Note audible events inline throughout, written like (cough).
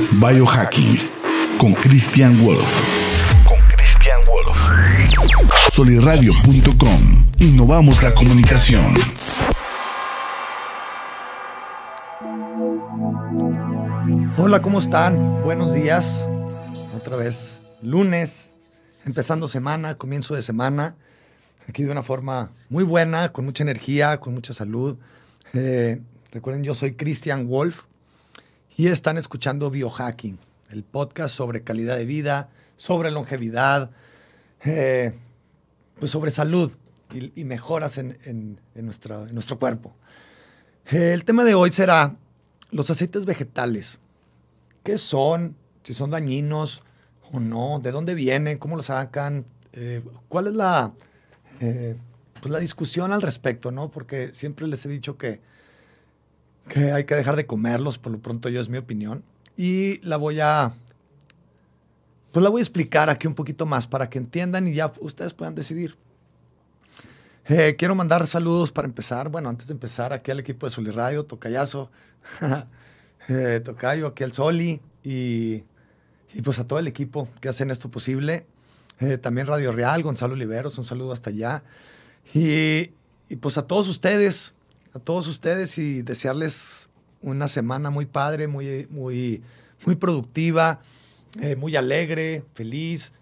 Biohacking con Christian Wolf. Con Christian Wolf. Soliradio.com. Innovamos la comunicación. Hola, ¿cómo están? Buenos días. Otra vez, lunes, empezando semana, comienzo de semana. Aquí de una forma muy buena, con mucha energía, con mucha salud. Eh, recuerden, yo soy Christian Wolf y están escuchando Biohacking, el podcast sobre calidad de vida, sobre longevidad, eh, pues sobre salud y, mejoras en, nuestro cuerpo. Eh, el tema de hoy será los aceites vegetales. ¿Qué son? Si son dañinos o no, de dónde vienen, cómo los sacan, eh, cuál es la, pues la discusión al respecto, ¿no? Porque siempre les he dicho que que hay que dejar de comerlos, por lo pronto yo es mi opinión. Y la voy a, pues la voy a explicar aquí un poquito más para que entiendan y ya ustedes puedan decidir. Eh, quiero mandar saludos para empezar. Bueno, antes de empezar, aquí al equipo de Soli Radio, Tocayazo, (laughs) eh, Tocayo, aquí al Soli y, y, pues a todo el equipo que hacen esto posible. Eh, también Radio Real, Gonzalo Oliveros, un saludo hasta allá. Y, y pues a todos ustedes, a todos ustedes y desearles una semana muy padre, muy, muy, muy productiva, eh, muy alegre, feliz,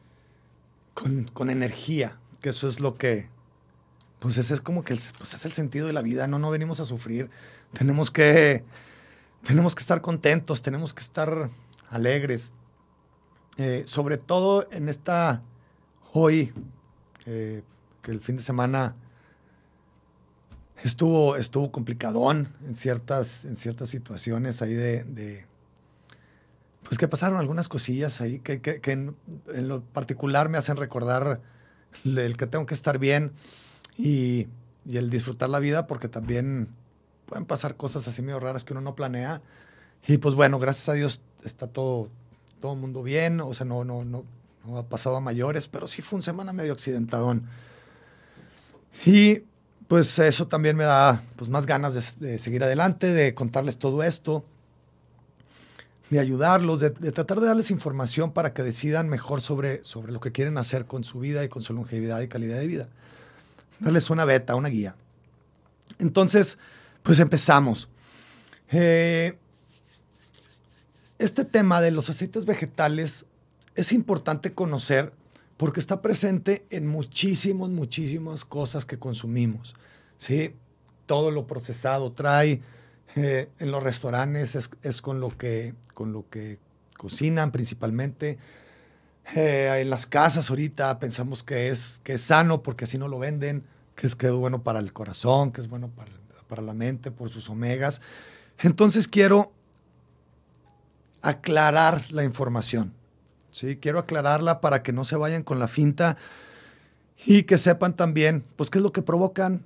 con, energía, que eso es lo que, pues ese es como que pues es el sentido de la vida, no, no venimos a sufrir, tenemos que, tenemos que estar contentos, tenemos que estar alegres, eh, sobre todo en esta, hoy, eh, que el fin de semana estuvo, estuvo complicadón en ciertas, en ciertas situaciones ahí de, pues que pasaron algunas cosillas ahí que, en, lo particular me hacen recordar el que tengo que estar bien y, el disfrutar la vida porque también pueden pasar cosas así medio raras que uno no planea. Y pues bueno, gracias a Dios está todo, todo mundo bien, o sea, no, no, no, no ha pasado a mayores, pero sí fue una semana medio accidentadón. Y pues eso también me da pues, más ganas de, seguir adelante, de contarles todo esto, de ayudarlos, de, tratar de darles información para que decidan mejor sobre, sobre lo que quieren hacer con su vida y con su longevidad y calidad de vida. Darles una beta, una guía. Entonces, pues empezamos. Eh, este tema de los aceites vegetales es importante conocer porque está presente en muchísimas, muchísimas cosas que consumimos. ¿sí? Todo lo procesado trae, eh, en los restaurantes es, con, lo que, con lo que cocinan principalmente. Eh, en las casas ahorita pensamos que es, que es sano porque así no lo venden, que es, que es bueno para el corazón, que es bueno para, para la mente por sus omegas. Entonces quiero aclarar la información. ¿Sí? Quiero aclararla para que no se vayan con la finta y que sepan también, pues, qué es lo que provocan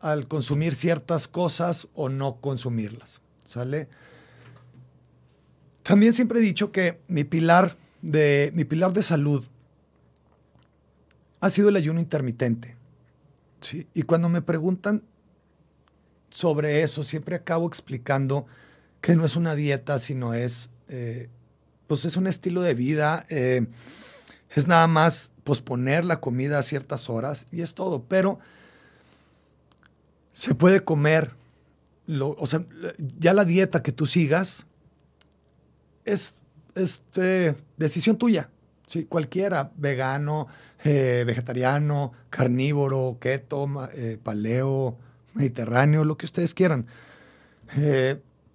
al consumir ciertas cosas o no consumirlas. ¿Sale? También siempre he dicho que mi pilar de, mi pilar de salud ha sido el ayuno intermitente. ¿sí? Y cuando me preguntan sobre eso, siempre acabo explicando que no es una dieta, sino es eh, pues es un estilo de vida. Eh, es nada más posponer la comida a ciertas horas y es todo. Pero se puede comer, lo, o sea, ya la dieta que tú sigas es este, decisión tuya. Sí, cualquiera, vegano, eh, vegetariano, carnívoro, keto, eh, paleo, mediterráneo, lo que ustedes quieran.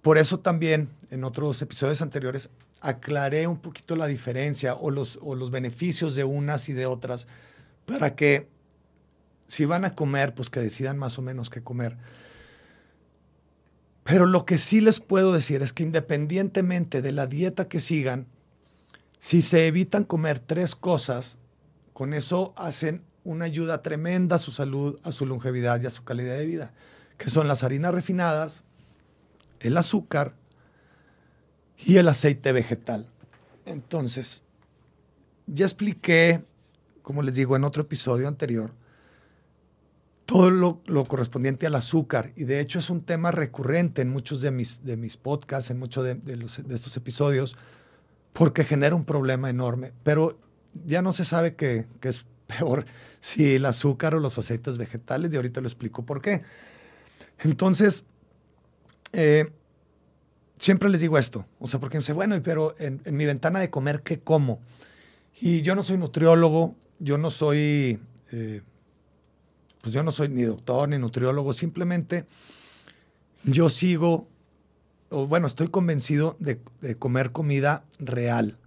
por eso también en otros episodios anteriores aclaré un poquito la diferencia o los, o los beneficios de unas y de otras para que si van a comer, pues que decidan más o menos qué comer. Pero lo que sí les puedo decir es que independientemente de la dieta que sigan, si se evitan comer tres cosas, con eso hacen una ayuda tremenda a su salud, a su longevidad y a su calidad de vida, que son las harinas refinadas, el azúcar y el aceite vegetal. Entonces, ya expliqué, como les digo en otro episodio anterior, todo lo, correspondiente al azúcar. Y de hecho es un tema recurrente en muchos de mis, de mis podcasts, en muchos de, de, estos episodios, porque genera un problema enorme. Pero ya no se sabe qué, es peor, (laughs) si el azúcar o los aceites vegetales, y ahorita lo explico por qué. Entonces, eh, siempre les digo esto, o sea, porque me dice, bueno, pero en, mi ventana de comer, ¿qué como? Y yo no soy nutriólogo, yo no soy, eh, pues yo no soy ni doctor ni nutriólogo, simplemente yo sigo, o bueno, estoy convencido de, comer comida real.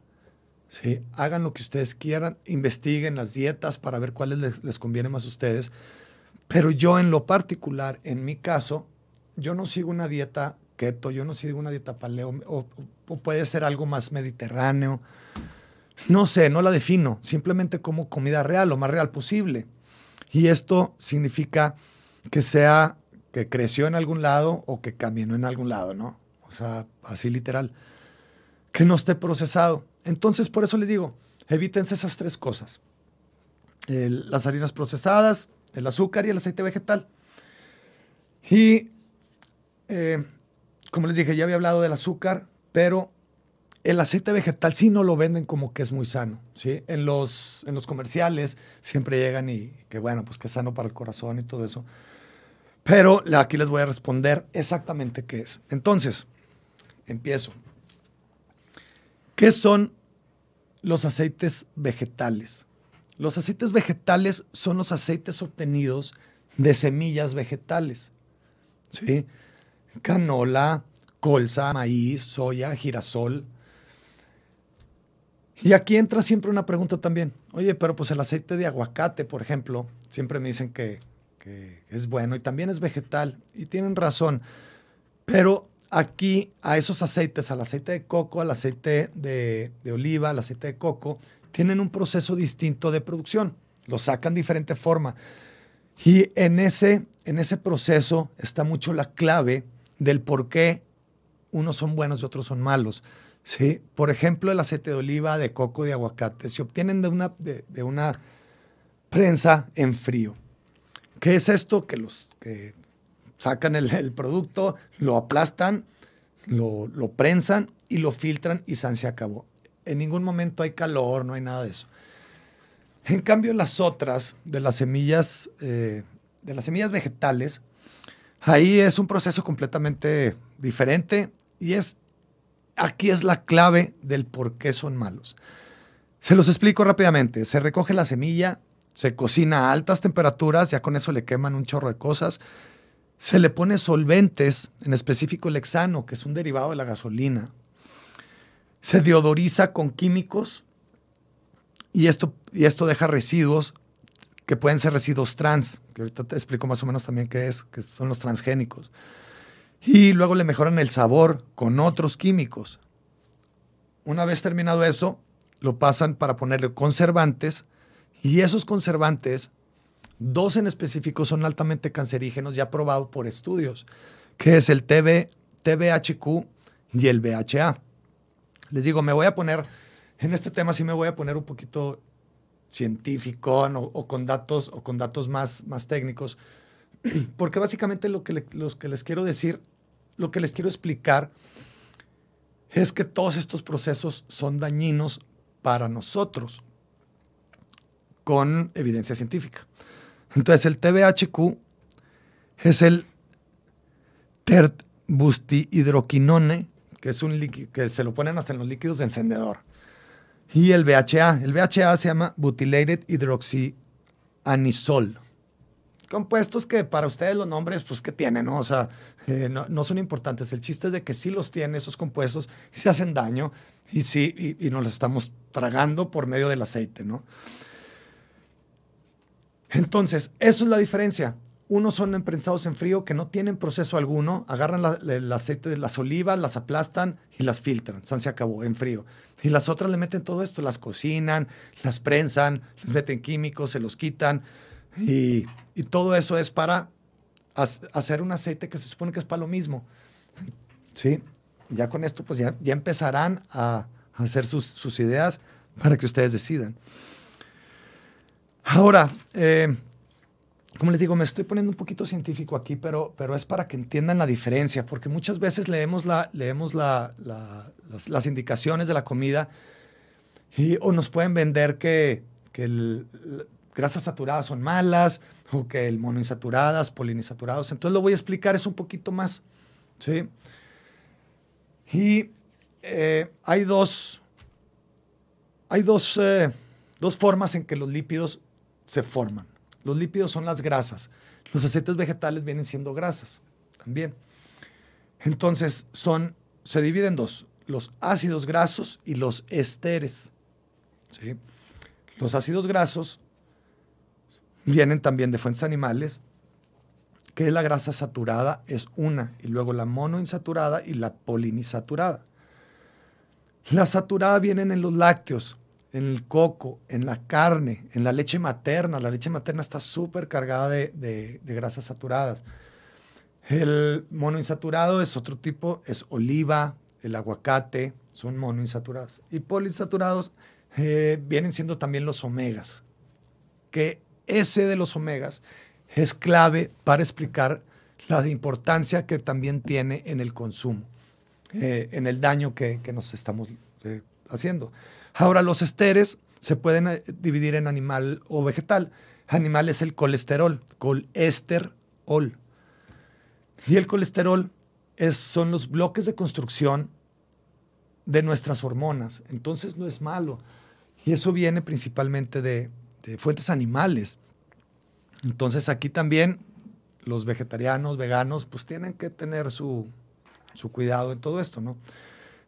Hagan lo que ustedes quieran, investiguen las dietas para ver cuáles les, les conviene más a ustedes. Pero yo en lo particular, en mi caso, yo no sigo una dieta yo no sigo una dieta paleo, o, puede ser algo más mediterráneo. No sé, no la defino, simplemente como comida real, lo más real posible. Y esto significa que sea que creció en algún lado o que caminó en algún lado, ¿no? O sea, así literal. Que no esté procesado. Entonces, por eso les digo, evítense esas tres cosas. las harinas procesadas, el azúcar y el aceite vegetal. Y, eh, como les dije, ya había hablado del azúcar, pero el aceite vegetal sí no lo venden como que es muy sano, ¿sí? En los, en los comerciales siempre llegan y que bueno, pues que es sano para el corazón y todo eso. Pero aquí les voy a responder exactamente qué es. Entonces, empiezo. ¿Qué son los aceites vegetales? Los aceites vegetales son los aceites obtenidos de semillas vegetales. ¿sí? Canola, colza, maíz, soya, girasol. Y aquí entra siempre una pregunta también. Oye, pero pues el aceite de aguacate, por ejemplo, siempre me dicen que, es bueno y también es vegetal. Y tienen razón. Pero aquí a esos aceites, al aceite de coco, al aceite de, de oliva, al aceite de coco, tienen un proceso distinto de producción. Lo sacan de diferente forma. Y en ese, en ese proceso está mucho la clave del por qué unos son buenos y otros son malos. ¿sí? Por ejemplo, el aceite de oliva, de coco, de aguacate, se obtienen de una, de, una prensa en frío. ¿Qué es esto? Que los que sacan el, producto, lo aplastan, lo, lo, prensan y lo filtran y se acabó en ningún momento hay calor, no hay nada de eso. En cambio, las otras, de las semillas, eh, de las semillas vegetales, ahí es un proceso completamente diferente y es, aquí es la clave del por qué son malos. Se los explico rápidamente. Se recoge la semilla, se cocina a altas temperaturas, ya con eso le queman un chorro de cosas. Se le pone solventes, en específico el hexano, que es un derivado de la gasolina se deodoriza con químicos y esto, y esto deja residuos que pueden ser residuos trans, que ahorita te explico más o menos también qué es, que son los transgénicos. Y luego le mejoran el sabor con otros químicos. Una vez terminado eso, lo pasan para ponerle conservantes y esos conservantes, dos en específico, son altamente cancerígenos ya probados por estudios, que es el TB, TBHQ y el BHA. Les digo, me voy a poner, en este tema sí me voy a poner un poquito científico o, con datos, o con datos más, más técnicos, (clears throat) porque básicamente lo que, que les quiero decir, lo que les quiero explicar es que todos estos procesos son dañinos para nosotros con evidencia científica. Entonces el TBHQ es el terbustihidroquinone que es un líquido que se lo ponen hasta en los líquidos de encendedor. Y el BHA. El BHA se llama Butylated Hydroxyanisol. Compuestos que para ustedes los nombres, pues, que tienen? No? O sea, eh, no, son importantes. El chiste es de que sí los tiene esos compuestos y se hacen daño y sí, y nos los estamos tragando por medio del aceite, ¿no? Entonces, eso es la diferencia. Unos son emprensados en frío que no tienen proceso alguno, agarran el aceite de las olivas, las aplastan y las filtran. San se acabó, en frío. Y las otras le meten todo esto, las cocinan, las prensan, les meten químicos, se los quitan. Y, todo eso es para hacer un aceite que se supone que es para lo mismo. ¿Sí? Ya con esto, pues ya, empezarán a hacer sus, sus, ideas para que ustedes decidan. Ahora, eh, como les digo, me estoy poniendo un poquito científico aquí, pero, pero es para que entiendan la diferencia, porque muchas veces leemos, la, leemos la, las, indicaciones de la comida y, o nos pueden vender que, que grasas saturadas son malas o que el monoinsaturadas, poliinsaturados. Entonces lo voy a explicar es un poquito más. ¿sí? Y eh, hay dos, hay dos, eh, dos formas en que los lípidos se forman. Los lípidos son las grasas. Los aceites vegetales vienen siendo grasas también. Entonces, son, se dividen en dos, los ácidos grasos y los esteres. ¿sí? Los ácidos grasos vienen también de fuentes animales, que la grasa saturada es una, y luego la monoinsaturada y la poliinsaturada. La saturada vienen en los lácteos, en el coco, en la carne, en la leche materna. La leche materna está súper cargada de, grasas saturadas. El monoinsaturado es otro tipo, es oliva, el aguacate, son monoinsaturados. Y poliinsaturados eh, vienen siendo también los omegas, que ese de los omegas es clave para explicar la importancia que también tiene en el consumo, eh, en el daño que, nos estamos eh, haciendo. Ahora, los esteres se pueden eh, dividir en animal o vegetal. Animal es el colesterol, colesterol. Y el colesterol es, son los bloques de construcción de nuestras hormonas. Entonces no es malo. Y eso viene principalmente de, fuentes animales. Entonces aquí también los vegetarianos, veganos, pues tienen que tener su, su cuidado en todo esto, ¿no?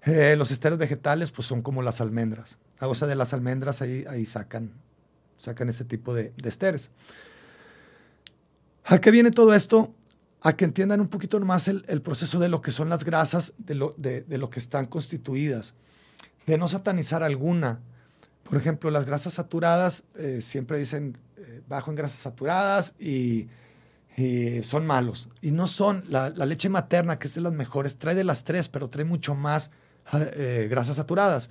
Eh, los esteros vegetales, pues son como las almendras. O sea, de las almendras ahí, ahí sacan, sacan ese tipo de, de esteres. ¿A qué viene todo esto? A que entiendan un poquito más el, proceso de lo que son las grasas, de lo, de, lo que están constituidas, de no satanizar alguna. Por ejemplo, las grasas saturadas eh, siempre dicen eh, bajo en grasas saturadas y, son malos. Y no son. La, la, leche materna, que es de las mejores, trae de las tres, pero trae mucho más eh, grasas saturadas.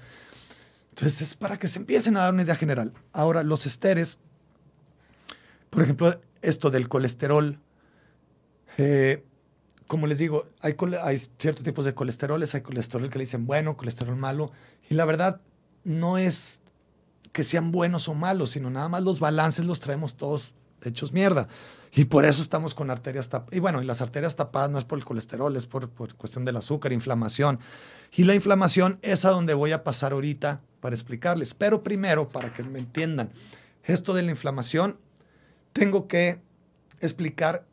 Entonces es para que se empiecen a dar una idea general. Ahora, los esteres, por ejemplo, esto del colesterol, eh, como les digo, hay, hay, ciertos tipos de colesteroles, hay colesterol que le dicen bueno, colesterol malo, y la verdad no es que sean buenos o malos, sino nada más los balances los traemos todos hechos mierda. Y por eso estamos con arterias tapadas. Y bueno, las arterias tapadas no es por el colesterol, es por, por cuestión del azúcar, inflamación. Y la inflamación es a donde voy a pasar ahorita para explicarles. Pero primero, para que me entiendan, esto de la inflamación, tengo que explicar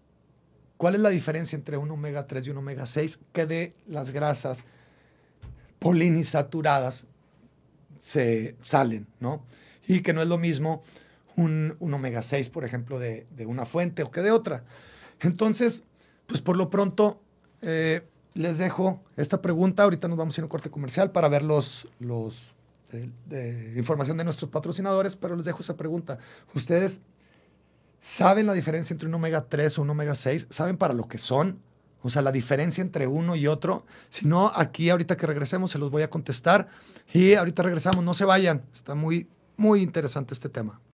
cuál es la diferencia entre un omega 3 y un omega 6 que de las grasas polinisaturadas se salen, ¿no? Y que no es lo mismo un, omega 6, por ejemplo, de, una fuente o que de otra. Entonces, pues por lo pronto eh, les dejo esta pregunta. Ahorita nos vamos a ir a un corte comercial para ver los, los eh, información de nuestros patrocinadores, pero les dejo esa pregunta. ¿Ustedes saben la diferencia entre un omega 3 o un omega 6? ¿Saben para lo que son? O sea, la diferencia entre uno y otro. Si no, aquí ahorita que regresemos se los voy a contestar. Y ahorita regresamos, no se vayan. Está muy, muy interesante este tema.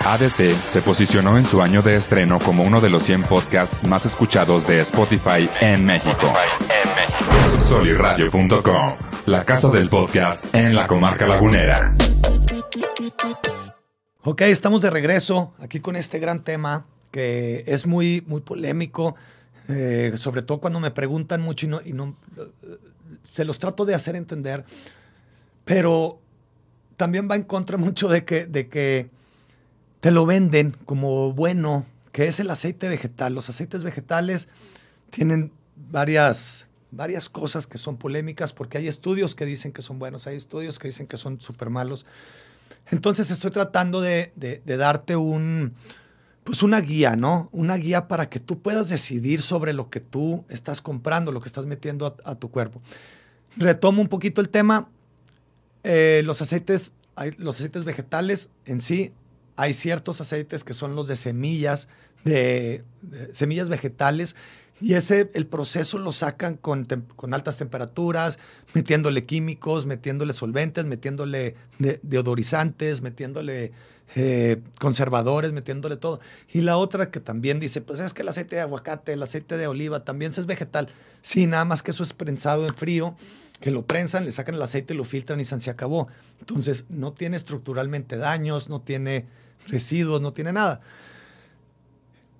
ADT se posicionó en su año de estreno como uno de los 100 podcasts más escuchados de Spotify en México. Soliradio.com, la casa del podcast en la comarca lagunera. Ok, estamos de regreso aquí con este gran tema que es muy, muy polémico, eh, sobre todo cuando me preguntan mucho y no, y no se los trato de hacer entender, pero también va en contra mucho de que, de que te lo venden como bueno, que es el aceite vegetal. Los aceites vegetales tienen varias, varias cosas que son polémicas porque hay estudios que dicen que son buenos, hay estudios que dicen que son súper malos. Entonces estoy tratando de, darte un, pues una guía, ¿no? Una guía para que tú puedas decidir sobre lo que tú estás comprando, lo que estás metiendo a, tu cuerpo. Retomo un poquito el tema. Eh, los aceites, los aceites vegetales en sí, hay ciertos aceites que son los de semillas, de, semillas vegetales, y ese, el proceso lo sacan con, con, altas temperaturas, metiéndole químicos, metiéndole solventes, metiéndole deodorizantes, metiéndole eh, conservadores, metiéndole todo. Y la otra que también dice, pues es que el aceite de aguacate, el aceite de oliva también es vegetal. Sí, nada más que eso es prensado en frío, que lo prensan, le sacan el aceite, lo filtran y se acabó. Entonces no tiene estructuralmente daños, no tiene residuos, no tiene nada.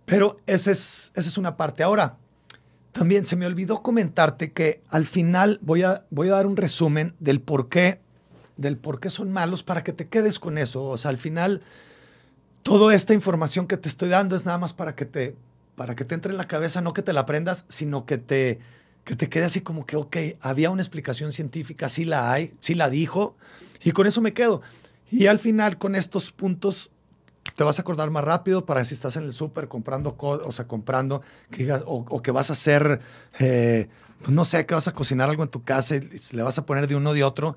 Pero esa es, esa es una parte. Ahora, también se me olvidó comentarte que al final voy a, voy a dar un resumen del por qué del por qué son malos para que te quedes con eso. O sea, al final, toda esta información que te estoy dando es nada más para que te, para que te entre en la cabeza, no que te la aprendas, sino que te, que te quede así como que, ok, había una explicación científica, sí la hay, sí la dijo, y con eso me quedo. Y al final, con estos puntos, te vas a acordar más rápido para si estás en el súper comprando, o sea, comprando, o, que vas a hacer, eh, pues no sé, que vas a cocinar algo en tu casa y le vas a poner de uno o de otro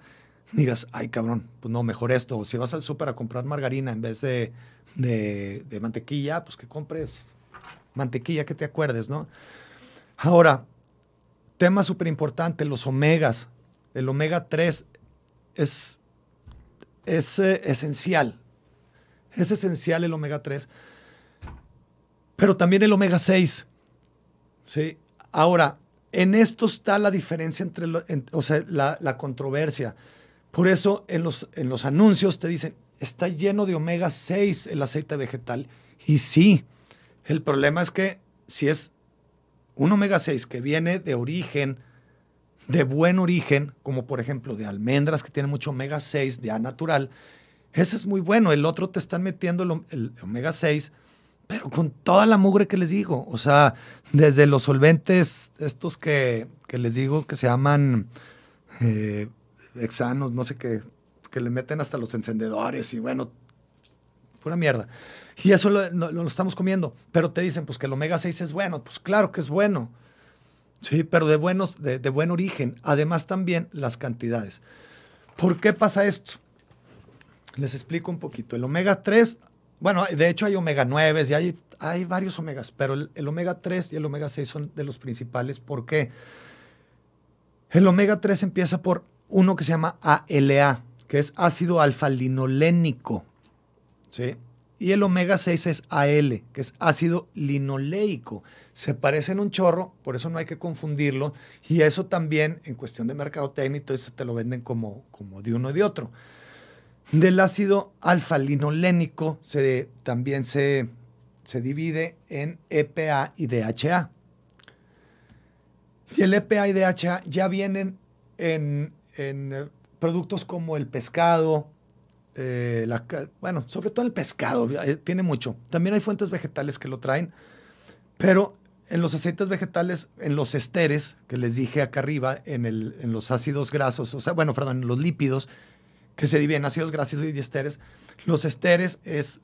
digas, ay cabrón, pues no, mejor esto. O si vas al súper a comprar margarina en vez de, de, mantequilla, pues que compres mantequilla que te acuerdes, ¿no? Ahora, tema súper importante, los omegas. El omega 3 es, es eh, esencial. Es esencial el omega 3. Pero también el omega 6. ¿sí? Ahora, en esto está la diferencia entre, o sea, la, la controversia. Por eso en los, en los anuncios te dicen, está lleno de omega 6 el aceite vegetal. Y sí, el problema es que si es un omega 6 que viene de origen, de buen origen, como por ejemplo de almendras que tienen mucho omega 6 de A natural, ese es muy bueno. El otro te están metiendo el, omega 6, pero con toda la mugre que les digo. O sea, desde los solventes, estos que, les digo que se llaman eh, hexanos, no sé qué, que le meten hasta los encendedores y bueno, pura mierda. Y eso lo, estamos comiendo. Pero te dicen, pues que el omega 6 es bueno. Pues claro que es bueno. Sí, pero de, buenos, de, buen origen. Además también las cantidades. ¿Por qué pasa esto? Les explico un poquito. El omega 3, bueno, de hecho hay omega 9 y hay, hay varios omegas, pero el, omega 3 y el omega 6 son de los principales. ¿Por qué? El omega 3 empieza por uno que se llama ALA, que es ácido alfa-linolénico. ¿sí? Y el omega 6 es AL, que es ácido linoleico. Se parecen un chorro, por eso no hay que confundirlo. Y eso también, en cuestión de mercadotecnia, eso te lo venden como, como de uno y de otro. Del ácido alfa-linolénico se, también se, se divide en EPA y DHA. Y el EPA y DHA ya vienen en en eh, productos como el pescado, eh, bueno, sobre todo el pescado, eh, tiene mucho. También hay fuentes vegetales que lo traen, pero en los aceites vegetales, en los esteres, que les dije acá arriba, en, el, en los ácidos grasos, o sea, bueno, perdón, en los lípidos, que se dividen en ácidos grasos y esteres, los esteres es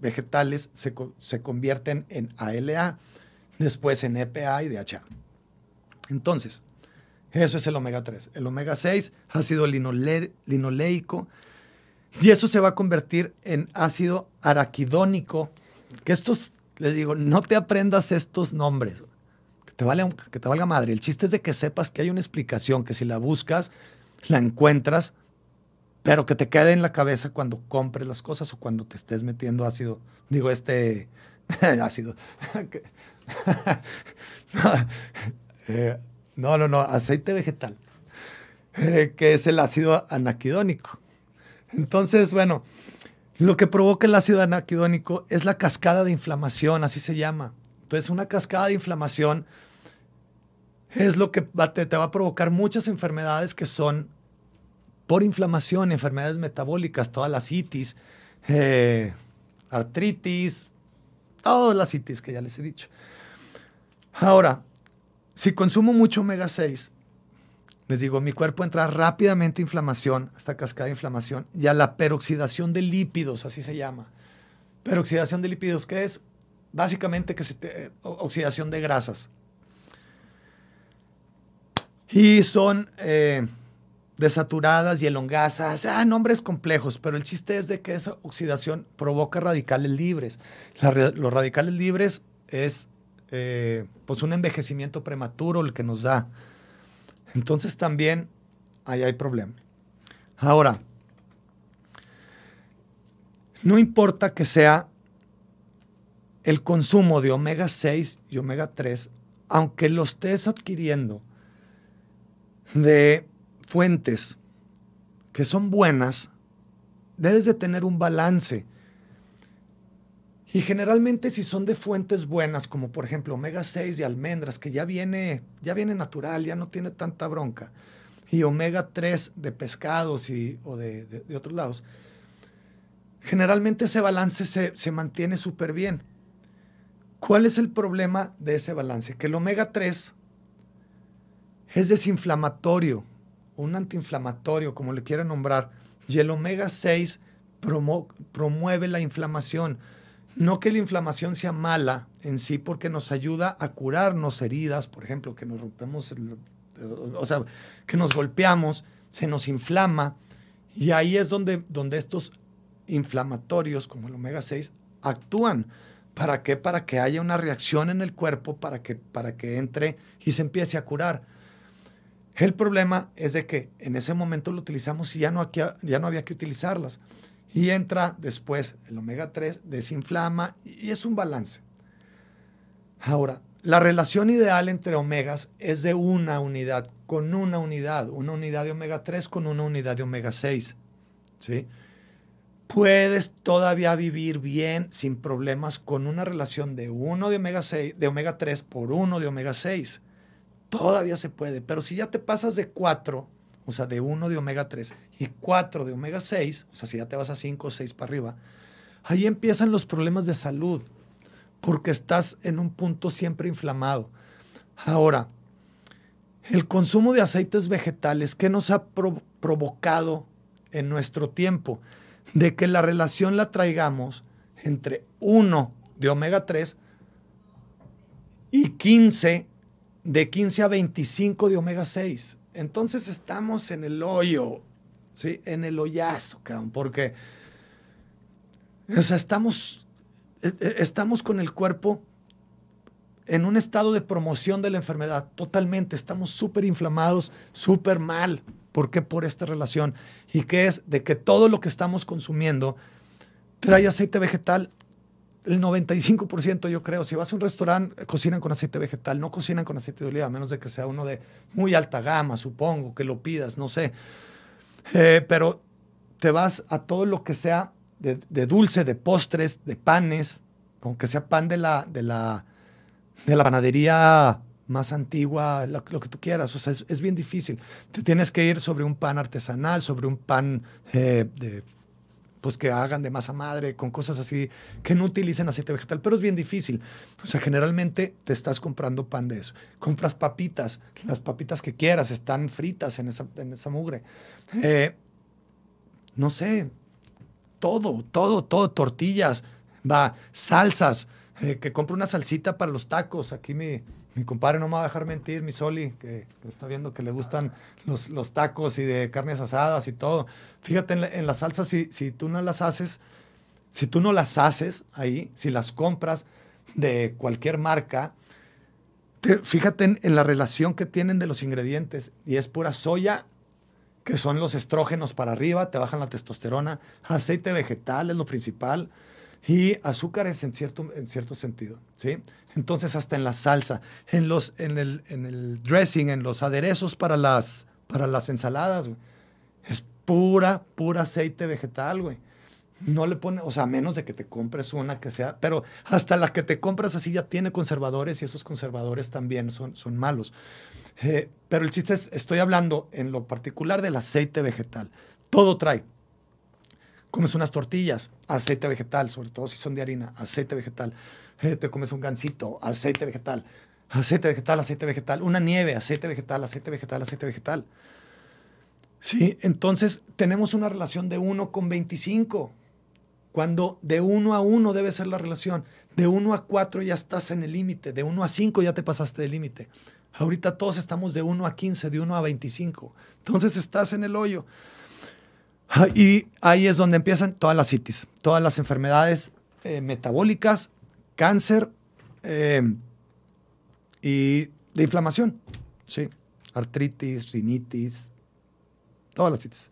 vegetales se, se convierten en ALA, después en EPA y DHA. Entonces, eso es el omega 3. El omega 6, ácido linoleico. Y eso se va a convertir en ácido araquidónico. Que estos, les digo, no te aprendas estos nombres. Que te, vale, que te valga madre. El chiste es de que sepas que hay una explicación, que si la buscas, la encuentras, pero que te quede en la cabeza cuando compres las cosas o cuando te estés metiendo ácido. Digo, este (laughs) ácido. (laughs) eh, no, no, no, aceite vegetal, eh, que es el ácido anaquidónico. Entonces, bueno, lo que provoca el ácido anaquidónico es la cascada de inflamación, así se llama. Entonces, una cascada de inflamación es lo que te, va a provocar muchas enfermedades que son por inflamación, enfermedades metabólicas, todas las itis, eh, artritis, todas las itis que ya les he dicho. Ahora, si consumo mucho omega 6, les digo, mi cuerpo entra rápidamente a inflamación, esta cascada de inflamación, y a la peroxidación de lípidos, así se llama. Peroxidación de lípidos, ¿qué es? básicamente que te- oxidación de grasas. Y son eh, desaturadas y elongasas, ah, nombres complejos, pero el chiste es de que esa oxidación provoca radicales libres. Los radicales libres es eh, pues un envejecimiento prematuro el que nos da. Entonces también ahí hay problema. Ahora, no importa que sea el consumo de omega 6 y omega 3, aunque lo estés adquiriendo de fuentes que son buenas, debes de tener un balance. Y generalmente si son de fuentes buenas, como por ejemplo omega 6 de almendras, que ya viene, ya viene natural, ya no tiene tanta bronca, y omega 3 de pescados y, o de, otros lados, generalmente ese balance se, se mantiene súper bien. ¿Cuál es el problema de ese balance? Que el omega 3 es desinflamatorio, un antiinflamatorio, como le quieran nombrar, y el omega 6 promo- promueve la inflamación. No que la inflamación sea mala en sí, porque nos ayuda a curarnos heridas, por ejemplo, que nos rompemos, o sea, que nos golpeamos, se nos inflama, y ahí es donde, donde estos inflamatorios, como el omega 6, actúan. ¿Para qué? Para que haya una reacción en el cuerpo, para que, para que entre y se empiece a curar. El problema es de que en ese momento lo utilizamos y ya no, había que utilizarlas. Y entra después el omega 3, desinflama y es un balance. Ahora, la relación ideal entre omegas es de una unidad con una unidad, una unidad de omega 3 con una unidad de omega 6. ¿sí? Puedes todavía vivir bien sin problemas con una relación de uno de omega 6, de omega 3 por uno de omega 6 todavía se puede. Pero si ya te pasas de 4, o sea, de 1 de omega 3 y 4 de omega 6, o sea, si ya te vas a 5 o 6 para arriba, ahí empiezan los problemas de salud, porque estás en un punto siempre inflamado. Ahora, el consumo de aceites vegetales, ¿qué nos ha pro- provocado en nuestro tiempo? De que la relación la traigamos entre 1 de omega 3 y 15 de 15 a 25 de omega 6. Entonces estamos en el hoyo, ¿sí? En el hoyazo, cabrón, porque o sea, estamos, eh, eh, estamos con el cuerpo en un estado de promoción de la enfermedad, totalmente. Estamos súper inflamados, súper mal. ¿Por qué? Por esta relación. Y que es de que todo lo que estamos consumiendo trae aceite vegetal el 95% yo creo, si vas a un restaurante, cocinan con aceite vegetal, no cocinan con aceite de oliva, a menos de que sea uno de muy alta gama, supongo, que lo pidas, no sé. Eh, pero te vas a todo lo que sea de, dulce, de postres, de panes, aunque sea pan de la, de la, de la panadería más antigua, lo, lo que tú quieras, o sea, es, es bien difícil. Te tienes que ir sobre un pan artesanal, sobre un pan eh, de pues que hagan de masa madre, con cosas así, que no utilicen aceite vegetal, pero es bien difícil. O sea, generalmente te estás comprando pan de eso. Compras papitas, las papitas que quieras, están fritas en esa, en esa mugre. Eh, no sé, todo, todo, todo, tortillas, va, salsas, eh, que compro una salsita para los tacos. Aquí mi, mi compadre no me va a dejar mentir, mi Soli, que está viendo que le gustan los, tacos y de carnes asadas y todo. Fíjate en, la- las salsas, si, tú no las haces, si tú no las haces ahí, si las compras de cualquier marca, te- fíjate en, en la relación que tienen de los ingredientes. Y es pura soya, que son los estrógenos para arriba, te bajan la testosterona, aceite vegetal es lo principal y azúcares en cierto, en cierto sentido, ¿sí? Entonces hasta en la salsa, en, los, en, el, en el dressing, en los aderezos para las, para las ensaladas, es pura, pura aceite vegetal, güey. No le pone, o sea, menos de que te compres una que sea, pero hasta la que te compras así ya tiene conservadores y esos conservadores también son, son malos. Eh, pero el chiste es, estoy hablando en lo particular del aceite vegetal. Todo trae. Comes unas tortillas, aceite vegetal, sobre todo si son de harina, aceite vegetal. Eh, te comes un gansito, aceite vegetal. Aceite vegetal, aceite vegetal. Una nieve, aceite vegetal, aceite vegetal, aceite vegetal. Sí, entonces tenemos una relación de 1 con 25. Cuando de 1 a 1 debe ser la relación. De 1 a 4 ya estás en el límite. De 1 a 5 ya te pasaste del límite. Ahorita todos estamos de 1 a 15, de 1 a 25. Entonces estás en el hoyo. Y ahí es donde empiezan todas las citis, todas las enfermedades eh, metabólicas, cáncer eh, y de inflamación. Sí, artritis, rinitis, todas las citis.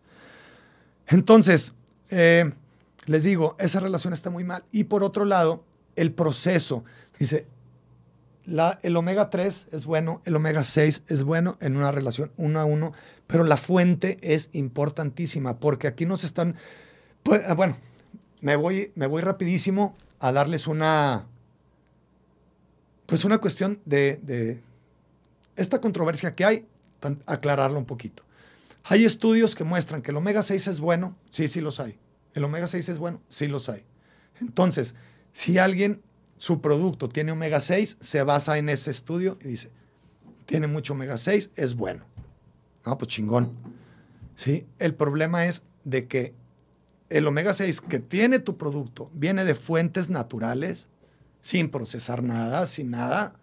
Entonces, eh, les digo, esa relación está muy mal. Y por otro lado, el proceso. Dice, el omega 3 es bueno, el omega 6 es bueno en una relación uno a uno, pero la fuente es importantísima porque aquí nos están, pues, ah, bueno, me voy, me voy rapidísimo a darles una, pues una cuestión de, de esta controversia que hay, aclararlo un poquito. Hay estudios que muestran que el omega 6 es bueno, sí, sí los hay. El omega 6 es bueno, sí los hay. Entonces, si alguien, su producto tiene omega 6, se basa en ese estudio y dice, tiene mucho omega 6, es bueno. No, pues chingón. ¿Sí? El problema es de que el omega 6 que tiene tu producto viene de fuentes naturales, sin procesar nada, sin nada.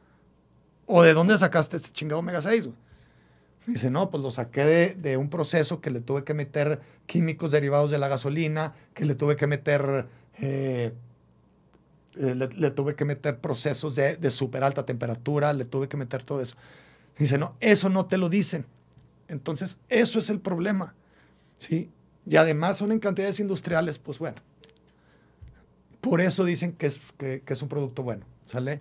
¿O de dónde sacaste este chingado omega 6? Dice, no, pues lo saqué de, un proceso que le tuve que meter químicos derivados de la gasolina, que le tuve que meter, eh, eh, le, tuve que meter procesos de, de súper alta temperatura, le tuve que meter todo eso. Dice, no, eso no te lo dicen. Entonces, eso es el problema. ¿sí? Y además son en cantidades industriales, pues bueno. Por eso dicen que es, que, es un producto bueno. ¿Sale?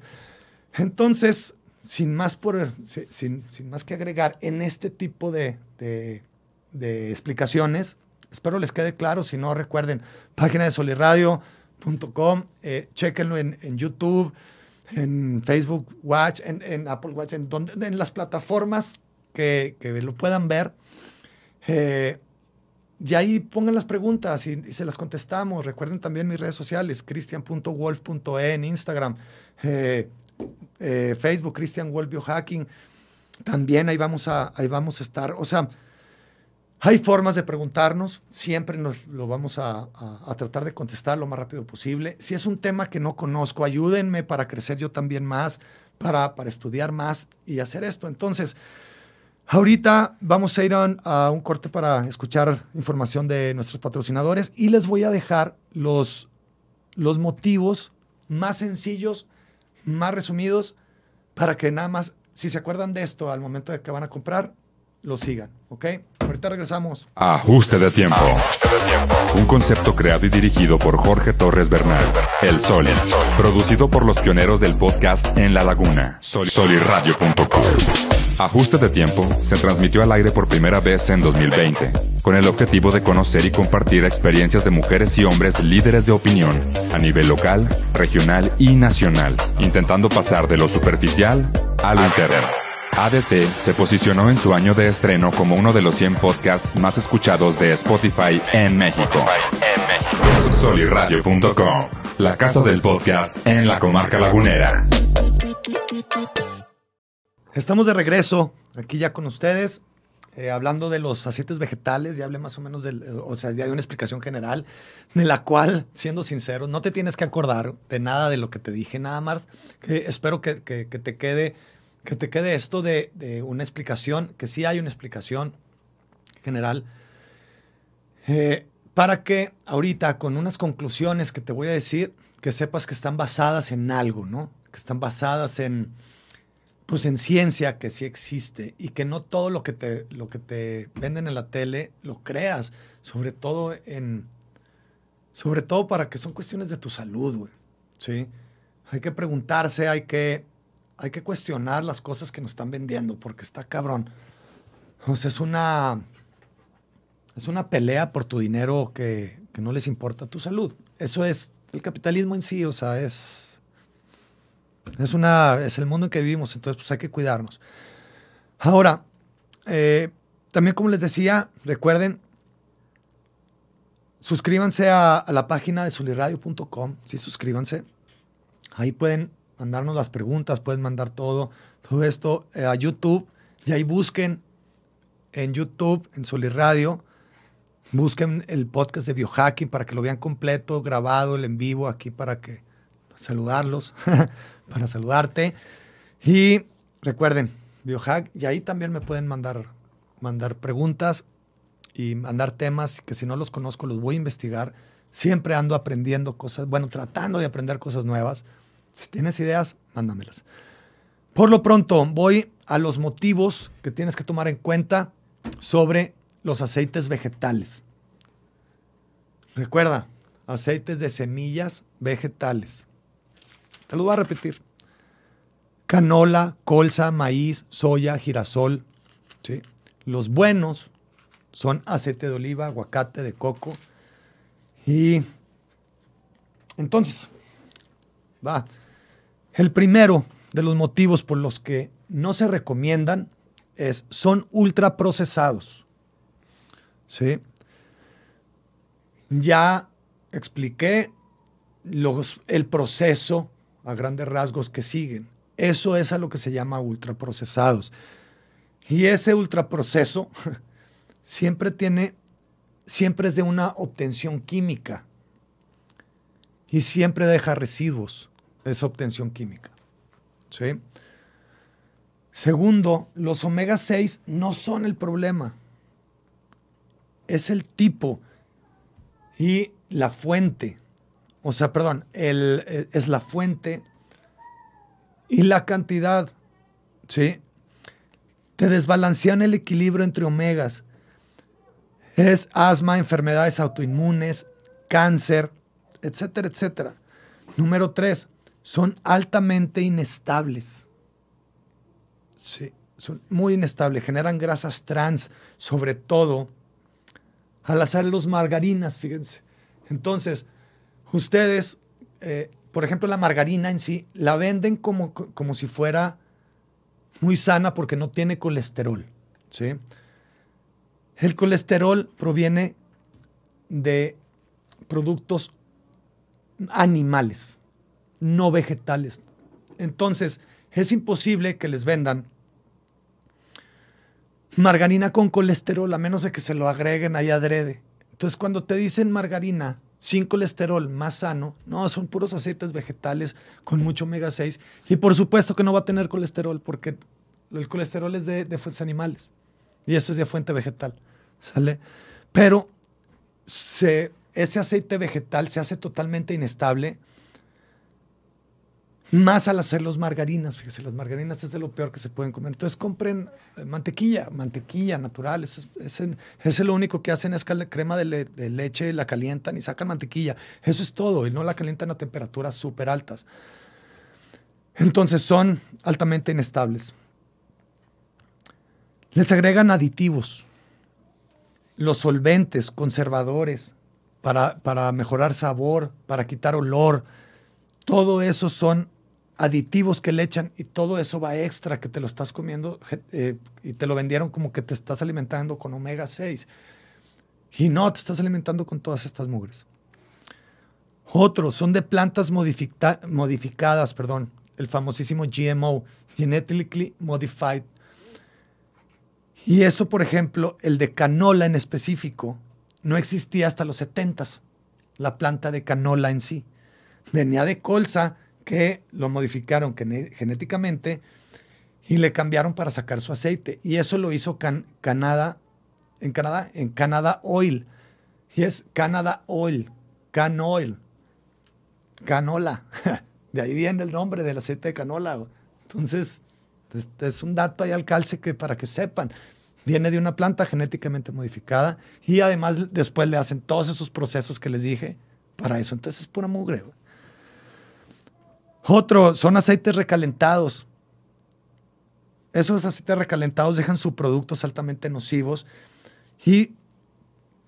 Entonces, sin más, por, sin, sin más que agregar en este tipo de, de, explicaciones, espero les quede claro. Si no, recuerden, página de soliradio.com, eh, chequenlo en, en, YouTube, en Facebook Watch, en, en Apple Watch, en, donde, en las plataformas que, lo puedan ver. Eh, y ahí pongan las preguntas y, se las contestamos. Recuerden también mis redes sociales, cristian.wolf.e en Instagram, eh, eh, Facebook, Christian Wolf Biohacking. También ahí vamos, a, ahí vamos a estar. O sea, hay formas de preguntarnos, siempre nos lo vamos a, a, tratar de contestar lo más rápido posible. Si es un tema que no conozco, ayúdenme para crecer yo también más, para, para estudiar más y hacer esto. Entonces, Ahorita vamos a ir a, un corte para escuchar información de nuestros patrocinadores y les voy a dejar los, los motivos más sencillos, más resumidos, para que nada más, si se acuerdan de esto al momento de que van a comprar, lo sigan, ¿ok? Ahorita regresamos. Ajuste de tiempo. Un concepto creado y dirigido por Jorge Torres Bernal. El Sol. Producido por los pioneros del podcast En la Laguna. Sol Soliradio.com. Ajuste de tiempo se transmitió al aire por primera vez en 2020, con el objetivo de conocer y compartir experiencias de mujeres y hombres líderes de opinión a nivel local, regional y nacional, intentando pasar de lo superficial a lo interno. ADT se posicionó en su año de estreno como uno de los 100 podcasts más escuchados de Spotify en México. Soliradio.com, la casa del podcast en la comarca lagunera. Estamos de regreso aquí ya con ustedes, eh, hablando de los aceites vegetales. Ya hablé más o menos del, o sea, ya hay una explicación general, de la cual, siendo sincero, no te tienes que acordar de nada de lo que te dije, nada más. Que espero que, te quede, que te quede esto de, una explicación, que sí hay una explicación general. Eh, para que ahorita, con unas conclusiones que te voy a decir, que sepas que están basadas en algo, ¿no? Que están basadas en pues en ciencia que sí existe y que no todo lo que te, lo que te venden en la tele lo creas, sobre todo en, sobre todo para que son cuestiones de tu salud, güey, ¿sí? Hay que preguntarse, hay que, hay que cuestionar las cosas que nos están vendiendo, porque está cabrón. O sea, es una, es una pelea por tu dinero que, que no les importa tu salud. Eso es el capitalismo en sí, o sea, es es, una, es el mundo en que vivimos, entonces pues hay que cuidarnos. Ahora, eh, también como les decía, recuerden, suscríbanse a, la página de soliradio.com, sí, suscríbanse. Ahí pueden mandarnos las preguntas, pueden mandar todo, todo esto eh, a YouTube y ahí busquen en YouTube, en Soliradio, Busquen el podcast de biohacking para que lo vean completo, grabado, el en vivo aquí para que saludarlos, (laughs) para saludarte. Y recuerden, biohack, y ahí también me pueden mandar, mandar preguntas y mandar temas que si no los conozco los voy a investigar. Siempre ando aprendiendo cosas, bueno, tratando de aprender cosas nuevas. Si tienes ideas, mándamelas. Por lo pronto, voy a los motivos que tienes que tomar en cuenta sobre los aceites vegetales. Recuerda, aceites de semillas vegetales. Te lo voy a repetir. Canola, colza, maíz, soya, girasol. ¿sí? Los buenos son aceite de oliva, aguacate, de coco. Y entonces, va. El primero de los motivos por los que no se recomiendan es, son ultraprocesados. ¿Sí? Ya expliqué los, el proceso a grandes rasgos que siguen. Eso es a lo que se llama ultraprocesados. Y ese ultraproceso (laughs) siempre tiene, siempre es de una obtención química. Y siempre deja residuos esa obtención química. ¿Sí? Segundo, los omega 6 no son el problema. Es el tipo y la fuente. O sea, perdón, el, es la fuente y la cantidad. ¿Sí? Te desbalancean el equilibrio entre omegas. Es asma, enfermedades autoinmunes, cáncer, etcétera, etcétera. Número tres, son altamente inestables. Sí, son muy inestables, generan grasas trans, sobre todo al hacer los margarinas, fíjense. Entonces, ustedes, eh, por ejemplo, la margarina en sí, la venden como, como si fuera muy sana porque no tiene colesterol. ¿sí? El colesterol proviene de productos animales, no vegetales. Entonces, es imposible que les vendan margarina con colesterol, a menos de que se lo agreguen ahí adrede. Entonces, cuando te dicen margarina sin colesterol, más sano, no, son puros aceites vegetales con mucho omega 6. Y por supuesto que no va a tener colesterol, porque el colesterol es de, fuentes animales y esto es de fuente vegetal. ¿Sale? Pero se, ese aceite vegetal se hace totalmente inestable más al hacer los margarinas. Fíjese, las margarinas es de lo peor que se pueden comer. Entonces compren eh, mantequilla, mantequilla natural. Ese es, lo único que hacen es crema de, leche la calientan y sacan mantequilla. Eso es todo y no la calientan a temperaturas súper altas. Entonces son altamente inestables. Les agregan aditivos, los solventes, conservadores, para, para mejorar sabor, para quitar olor. Todo eso son aditivos que le echan y todo eso va extra que te lo estás comiendo eh, y te lo vendieron como que te estás alimentando con omega 6. Y no, te estás alimentando con todas estas mugres. Otros son de plantas modificadas, perdón, el famosísimo GMO, Genetically Modified. Y eso, por ejemplo, el de canola en específico, no existía hasta los 70 la planta de canola en sí. Venía de colza, que lo modificaron genéticamente y le cambiaron para sacar su aceite. Y eso lo hizo Canadá, en Canadá, en Canadá Oil. Y es Canada Oil, Can Oil, canola. (laughs) De ahí viene el nombre del aceite de canola. Entonces, es un dato ahí al calce que para que sepan. Viene de una planta genéticamente modificada y además después le hacen todos esos procesos que les dije para eso. Entonces es pura mugre. Otro, son aceites recalentados. Esos aceites recalentados dejan subproductos altamente nocivos y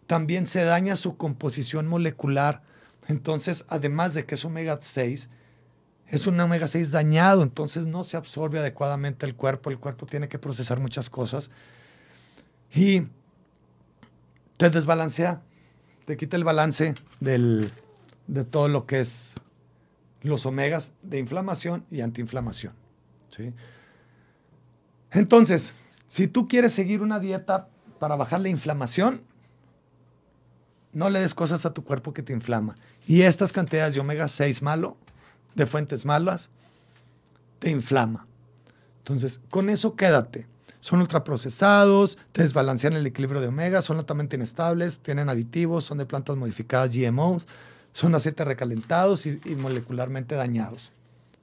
también se daña su composición molecular. Entonces, además de que es omega 6, es un omega 6 dañado, entonces no se absorbe adecuadamente el cuerpo. El cuerpo tiene que procesar muchas cosas y te desbalancea, te quita el balance de todo lo que es los omegas de inflamación y antiinflamación. ¿sí? Entonces, si tú quieres seguir una dieta para bajar la inflamación, no le des cosas a tu cuerpo que te inflama. Y estas cantidades de omega 6 malo, de fuentes malas, te inflama. Entonces, con eso quédate. Son ultraprocesados, te desbalancean el equilibrio de omega, son altamente inestables, tienen aditivos, son de plantas modificadas GMOs, son aceites recalentados y, molecularmente dañados.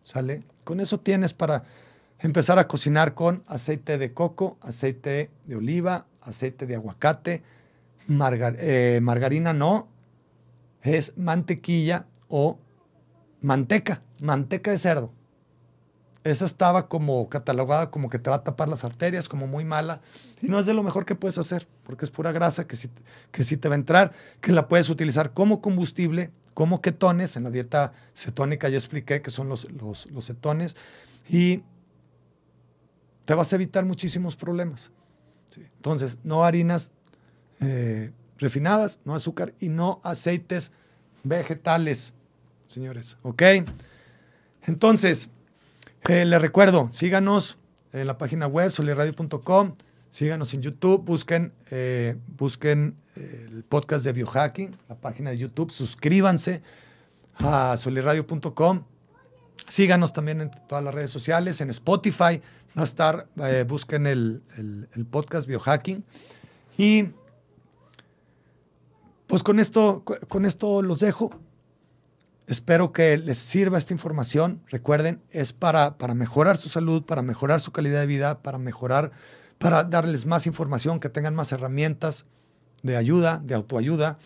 ¿Sale? Con eso tienes para empezar a cocinar con aceite de coco, aceite de oliva, aceite de aguacate, eh, margarina no, es mantequilla o manteca, manteca de cerdo. Esa estaba como catalogada como que te va a tapar las arterias, como muy mala. Y no es de lo mejor que puedes hacer, porque es pura grasa que sí, que sí te va a entrar, que la puedes utilizar como combustible, como ketones. En la dieta cetónica ya expliqué que son los, los, los cetones. Y te vas a evitar muchísimos problemas. Entonces, no harinas eh, refinadas, no azúcar y no aceites vegetales, señores. ¿Ok? Entonces, eh, les recuerdo, síganos en la página web soliradio.com, síganos en YouTube, busquen, eh, busquen el podcast de biohacking, la página de YouTube, suscríbanse a soliradio.com, síganos también en todas las redes sociales, en Spotify, va a estar, eh, busquen el, el, podcast biohacking y pues con esto, con esto los dejo. Espero que les sirva esta información. Recuerden, es para, para mejorar su salud, para mejorar su calidad de vida, para mejorar, para darles más información, que tengan más herramientas de ayuda, de autoayuda.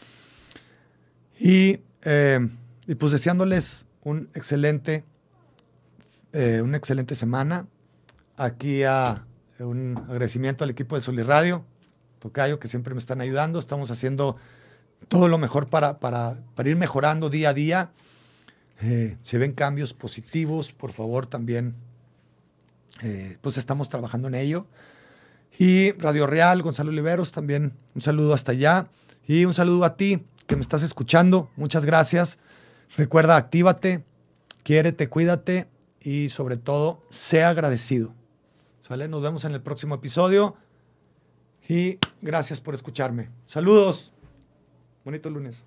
Y, eh, pues deseándoles un excelente, eh, una excelente semana. Aquí a un agradecimiento al equipo de Soliradio, Tocayo, que siempre me están ayudando. Estamos haciendo todo lo mejor para, para, ir mejorando día a día. Eh, si ven cambios positivos, por favor también, eh, pues estamos trabajando en ello. Y Radio Real, Gonzalo Oliveros, también un saludo hasta allá. Y un saludo a ti que me estás escuchando. Muchas gracias. Recuerda, actívate, quiérete, cuídate y sobre todo, sea agradecido. ¿Sale? Nos vemos en el próximo episodio. Y gracias por escucharme. Saludos. Bonito lunes.